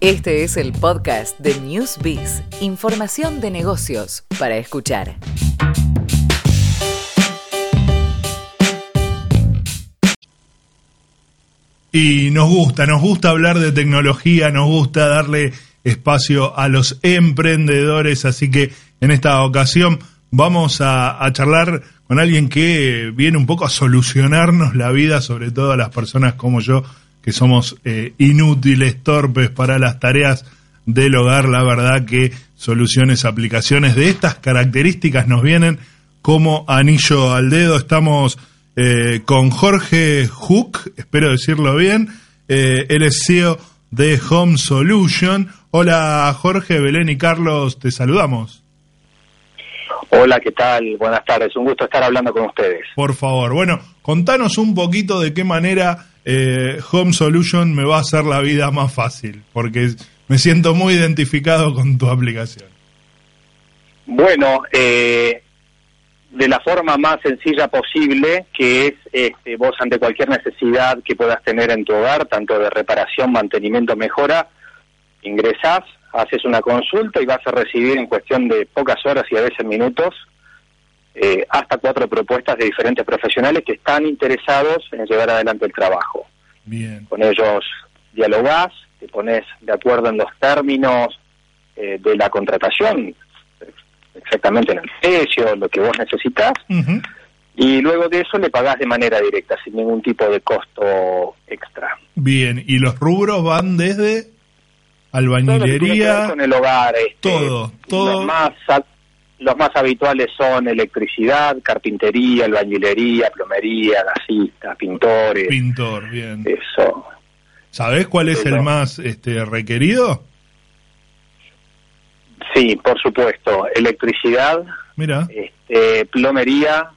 Este es el podcast de Newsbiz, información de negocios para escuchar. Y nos gusta, nos gusta hablar de tecnología, nos gusta darle espacio a los emprendedores, así que en esta ocasión vamos a, charlar con alguien que viene un poco a solucionarnos la vida, sobre todo a las personas como yo, que somos eh, inútiles, torpes para las tareas del hogar. La verdad que soluciones, aplicaciones de estas características nos vienen como anillo al dedo. Estamos eh, con Jorge Hook, espero decirlo bien. Eh, él es CEO de Home Solution. Hola Jorge, Belén y Carlos, te saludamos. Hola, ¿qué tal? Buenas tardes, un gusto estar hablando con ustedes. Por favor, bueno, contanos un poquito de qué manera eh, Home Solution me va a hacer la vida más fácil, porque me siento muy identificado con tu aplicación. Bueno, eh, de la forma más sencilla posible, que es este, vos ante cualquier necesidad que puedas tener en tu hogar, tanto de reparación, mantenimiento, mejora, ingresás haces una consulta y vas a recibir en cuestión de pocas horas y a veces minutos eh, hasta cuatro propuestas de diferentes profesionales que están interesados en llevar adelante el trabajo. Bien. Con ellos dialogás, te pones de acuerdo en los términos eh, de la contratación, exactamente en el precio, lo que vos necesitas, y luego de eso le pagás de manera directa, sin ningún tipo de costo extra. Bien, ¿y los rubros van desde albañilería, con el hogar, este, todo, todo. Más, los más habituales son electricidad, carpintería, albañilería, plomería, gasistas, pintores. Pintor, bien. Eso. ¿Sabés cuál es el más este, requerido? Sí, por supuesto. Electricidad, Mira. Este, plomería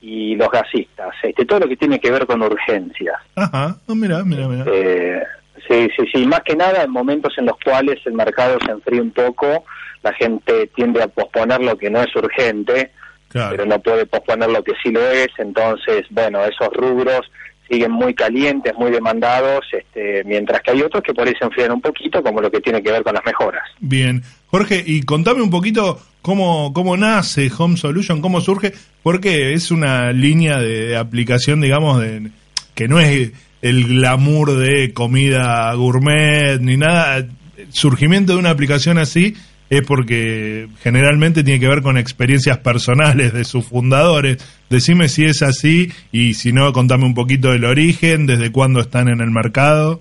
y los gasistas. Este, todo lo que tiene que ver con urgencias. Ajá, oh, mira, mira, mira. Eh, Sí, sí, sí. Más que nada en momentos en los cuales el mercado se enfría un poco, la gente tiende a posponer lo que no es urgente, pero no puede posponer lo que sí lo es. Entonces, bueno, esos rubros siguen muy calientes, muy demandados, este, mientras que hay otros que por ahí se enfrían un poquito, como lo que tiene que ver con las mejoras. Bien. Jorge, y contame un poquito cómo, cómo nace Home Solution, cómo surge, porque es una línea de aplicación, digamos, de, que no es el glamour de comida gourmet ni nada. El surgimiento de una aplicación así es porque generalmente tiene que ver con experiencias personales de sus fundadores. Decime si es así y si no, contame un poquito del origen, desde cuándo están en el mercado.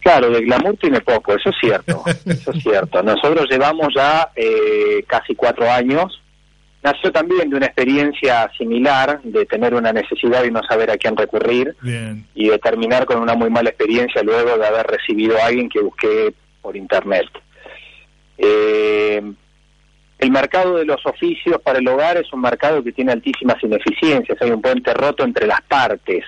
Claro, de glamour tiene poco, eso es cierto, eso es cierto. Nosotros llevamos ya eh, casi cuatro años nació también de una experiencia similar, de tener una necesidad y no saber a quién recurrir, y de terminar con una muy mala experiencia luego de haber recibido a alguien que busqué por internet. Eh, el mercado de los oficios para el hogar es un mercado que tiene altísimas ineficiencias, hay un puente roto entre las partes,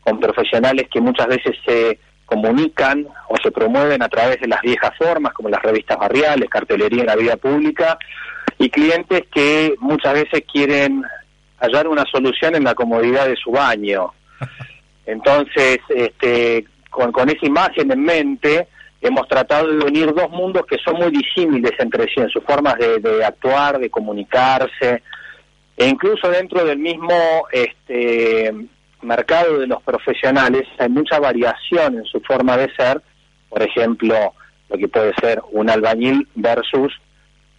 con profesionales que muchas veces se comunican o se promueven a través de las viejas formas, como las revistas barriales, cartelería en la vida pública, y clientes que muchas veces quieren hallar una solución en la comodidad de su baño. Entonces, este, con, con esa imagen en mente, hemos tratado de unir dos mundos que son muy disímiles entre sí en sus formas de, actuar, de comunicarse, e incluso dentro del mismo este, mercado de los profesionales hay mucha variación en su forma de ser, por ejemplo, lo que puede ser un albañil versus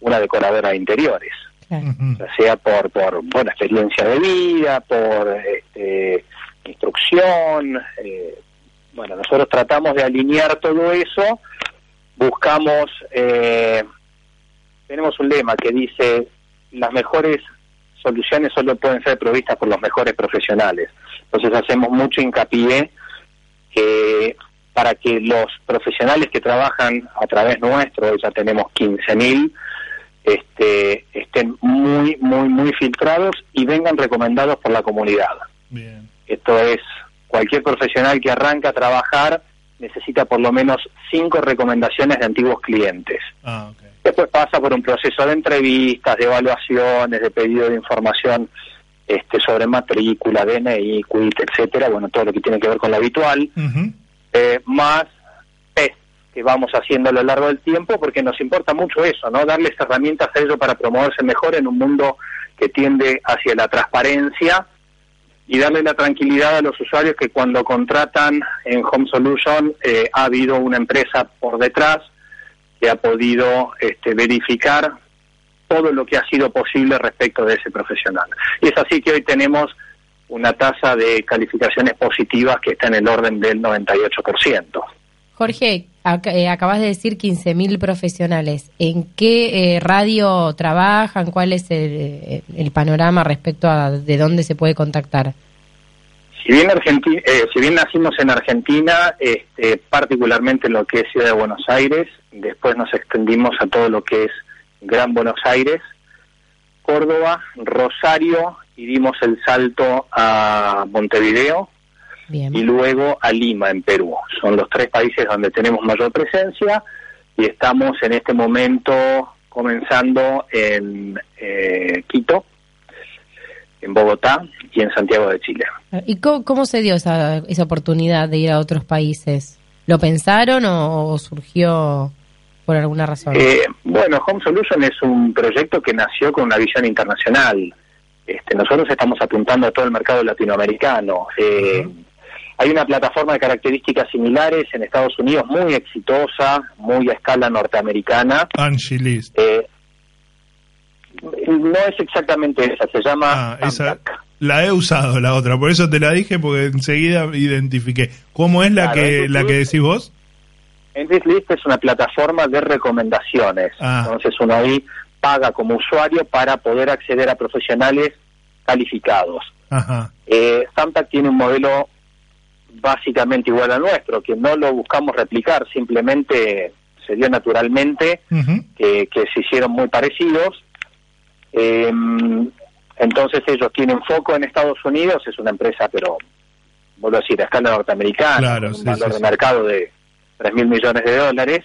una decoradora de interiores, ya sea por, por buena experiencia de vida, por este, instrucción. Eh, bueno, nosotros tratamos de alinear todo eso, buscamos, eh, tenemos un lema que dice, las mejores soluciones solo pueden ser provistas por los mejores profesionales. Entonces hacemos mucho hincapié que para que los profesionales que trabajan a través nuestro, ya tenemos 15.000, este, estén muy, muy, muy filtrados y vengan recomendados por la comunidad. Esto es, cualquier profesional que arranca a trabajar necesita por lo menos cinco recomendaciones de antiguos clientes. Ah, Después pasa por un proceso de entrevistas, de evaluaciones, de pedido de información este, sobre matrícula, DNI, quit, etcétera, bueno, todo lo que tiene que ver con lo habitual, eh, más que vamos haciendo a lo largo del tiempo, porque nos importa mucho eso, ¿no? Darles herramientas a ellos para promoverse mejor en un mundo que tiende hacia la transparencia y darle la tranquilidad a los usuarios que cuando contratan en Home Solution eh, ha habido una empresa por detrás que ha podido este, verificar todo lo que ha sido posible respecto de ese profesional. Y es así que hoy tenemos una tasa de calificaciones positivas que está en el orden del 98%. Jorge, eh, acabas de decir 15.000 profesionales. ¿En qué eh, radio trabajan? ¿Cuál es el, panorama respecto a de dónde se puede contactar? Si bien, eh, si bien nacimos en Argentina, este, particularmente en lo que es Ciudad de Buenos Aires, después nos extendimos a todo lo que es Gran Buenos Aires, Córdoba, Rosario y dimos el salto a Montevideo, y luego a Lima, en Perú. Son los tres países donde tenemos mayor presencia y estamos en este momento comenzando en eh, Quito, en Bogotá y en Santiago de Chile. ¿Y cómo, se dio esa, esa, oportunidad de ir a otros países? ¿Lo pensaron o, surgió por alguna razón? Eh, bueno, Home Solution es un proyecto que nació con una visión internacional. Este, nosotros estamos apuntando a todo el mercado latinoamericano. Eh, hay una plataforma de características similares en Estados Unidos muy exitosa, muy a escala norteamericana. Angelis. Eh, no es exactamente esa, se llama... Ah, la he usado la otra, por eso te la dije porque enseguida identifiqué. ¿Cómo es la que la que decís vos? List es una plataforma de recomendaciones. Ah. Entonces uno ahí paga como usuario para poder acceder a profesionales calificados. Ajá. Eh, tiene un modelo básicamente igual al nuestro, que no lo buscamos replicar, simplemente se dio naturalmente, que, se hicieron muy parecidos. Em, entonces ellos tienen foco en Estados Unidos, es una empresa, pero vuelvo a decir, a escala norteamericana, un valor de mercado de 3 mil millones de dólares.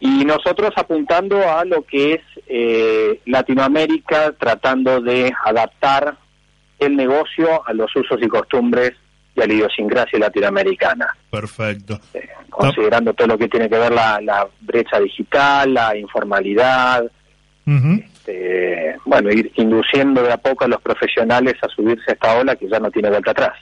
Y nosotros apuntando a lo que es eh, Latinoamérica, tratando de adaptar el negocio a los usos y costumbres y a la idiosincrasia latinoamericana. Perfecto. Eh, considerando todo lo que tiene que ver la, brecha digital, la informalidad, este, bueno, ir induciendo de a poco a los profesionales a subirse a esta ola que ya no tiene vuelta atrás.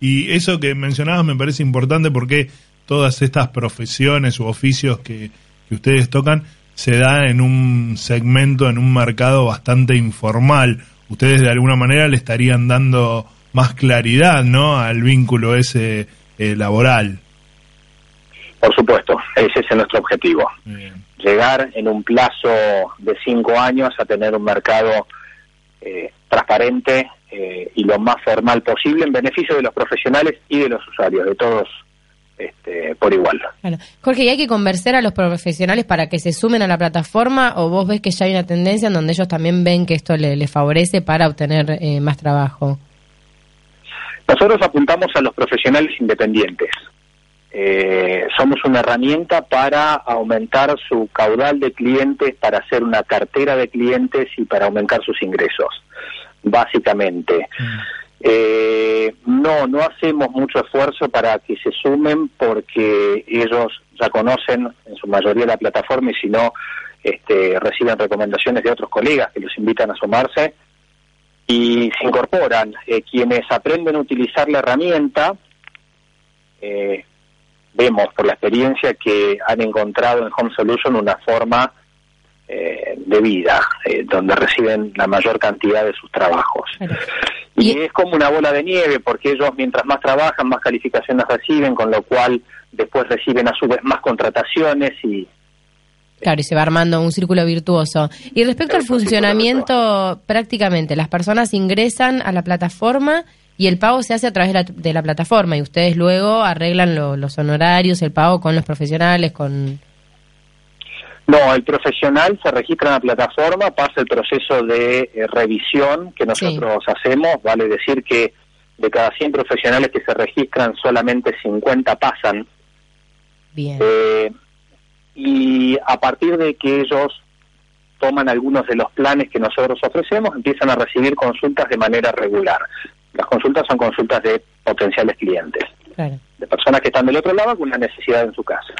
Y eso que mencionabas me parece importante porque todas estas profesiones u oficios que, que ustedes tocan se da en un segmento, en un mercado bastante informal. Ustedes de alguna manera le estarían dando más claridad ¿no? al vínculo ese eh, laboral. Por supuesto, ese es nuestro objetivo. Llegar en un plazo de cinco años a tener un mercado eh, transparente eh, y lo más formal posible en beneficio de los profesionales y de los usuarios, de todos este, por igual. Jorge, ¿y hay que convencer a los profesionales para que se sumen a la plataforma o vos ves que ya hay una tendencia en donde ellos también ven que esto les favorece para obtener más trabajo? Nosotros apuntamos a los profesionales independientes. Eh, somos una herramienta para aumentar su caudal de clientes, para hacer una cartera de clientes y para aumentar sus ingresos, básicamente. Mm. Eh, no, no hacemos mucho esfuerzo para que se sumen porque ellos ya conocen en su mayoría la plataforma y si no, este, reciben recomendaciones de otros colegas que los invitan a sumarse y se incorporan. Eh, quienes aprenden a utilizar la herramienta, eh, vemos por la experiencia que han encontrado en Home Solution una forma eh, de vida, donde reciben la mayor cantidad de sus trabajos. Y, y es como una bola de nieve, porque ellos mientras más trabajan, más calificaciones reciben, con lo cual después reciben a su vez más contrataciones y Claro, y se va armando un círculo virtuoso. Y respecto al funcionamiento, prácticamente las personas ingresan a la plataforma y el pago se hace a través de la, plataforma y ustedes luego arreglan los honorarios, el pago con los profesionales, con... No, el profesional se registra en la plataforma, pasa el proceso de eh, revisión que nosotros hacemos, vale decir que de cada 100 profesionales que se registran, solamente 50 pasan. Bien. Eh, y a partir de que ellos toman algunos de los planes que nosotros ofrecemos, empiezan a recibir consultas de manera regular. Las consultas son consultas de potenciales clientes. de personas que están del otro lado con una necesidad en su casa.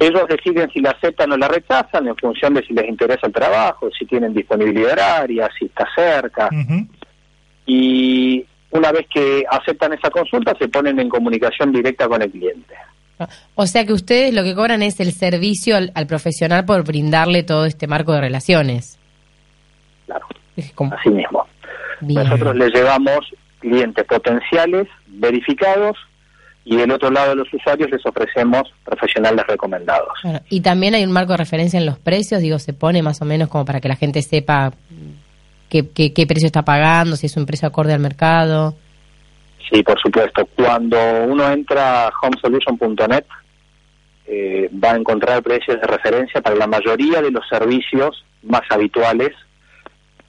Ellos deciden si la aceptan o la rechazan en función de si les interesa el trabajo, si tienen disponibilidad horaria, si está cerca. Y una vez que aceptan esa consulta, se ponen en comunicación directa con el cliente. O sea que ustedes lo que cobran es el servicio al, profesional por brindarle todo este marco de relaciones. Claro, así mismo. Nosotros les llevamos clientes potenciales, verificados, y del otro lado de los usuarios les ofrecemos profesionales recomendados. Y también hay un marco de referencia en los precios, digo, se pone más o menos como para que la gente sepa qué, qué, precio está pagando, si es un precio acorde al mercado. Sí, por supuesto. Cuando uno entra a homesolution.net eh, va a encontrar precios de referencia para la mayoría de los servicios más habituales.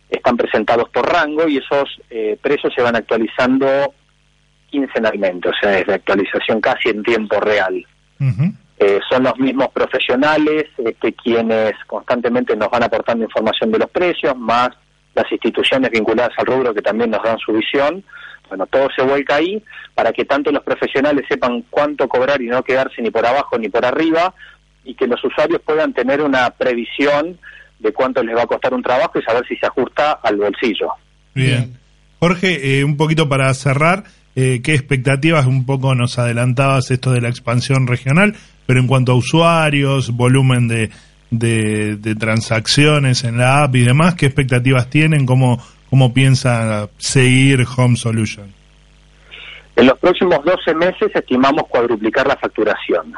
Están presentados por rango y esos eh, precios se van actualizando quincenalmente, o sea, es de actualización casi en tiempo real. Eh, son los mismos profesionales este, quienes constantemente nos van aportando información de los precios, más las instituciones vinculadas al rubro que también nos dan su visión. Bueno, todo se vuelca ahí para que tanto los profesionales sepan cuánto cobrar y no quedarse ni por abajo ni por arriba y que los usuarios puedan tener una previsión de cuánto les va a costar un trabajo y saber si se ajusta al bolsillo. Bien. Jorge, eh, un poquito para cerrar, eh, qué expectativas, un poco nos adelantabas esto de la expansión regional, pero en cuanto a usuarios, volumen de, de, transacciones en la app y demás, ¿qué expectativas tienen? ¿Cómo, cómo piensa seguir Home Solution? En los próximos 12 meses estimamos cuadruplicar la facturación.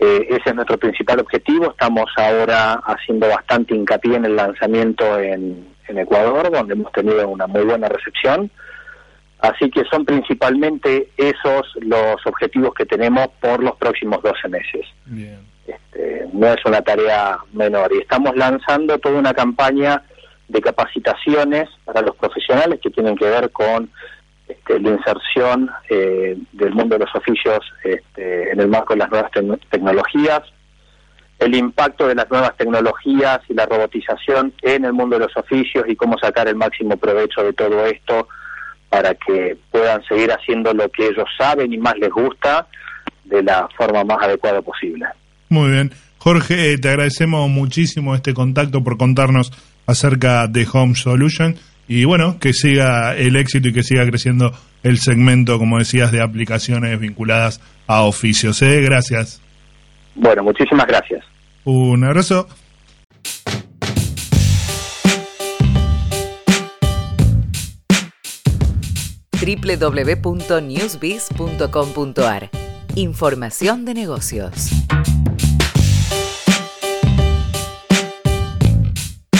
Eh, ese es nuestro principal objetivo. Estamos ahora haciendo bastante hincapié en el lanzamiento en, en Ecuador, donde hemos tenido una muy buena recepción. Así que son principalmente esos los objetivos que tenemos por los próximos 12 meses. Este, no es una tarea menor. Y estamos lanzando toda una campaña de capacitaciones para los profesionales que tienen que ver con este, la inserción eh, del mundo de los oficios este, en el marco de las nuevas tecnologías, el impacto de las nuevas tecnologías y la robotización en el mundo de los oficios y cómo sacar el máximo provecho de todo esto para que puedan seguir haciendo lo que ellos saben y más les gusta de la forma más adecuada posible. Muy bien. Jorge, te agradecemos muchísimo este contacto por contarnos acerca de Home Solution y bueno, que siga el éxito y que siga creciendo el segmento, como decías, de aplicaciones vinculadas a oficios. ¿eh? Gracias. Bueno, muchísimas gracias. Un abrazo. www.newsbiz.com.ar Información de negocios.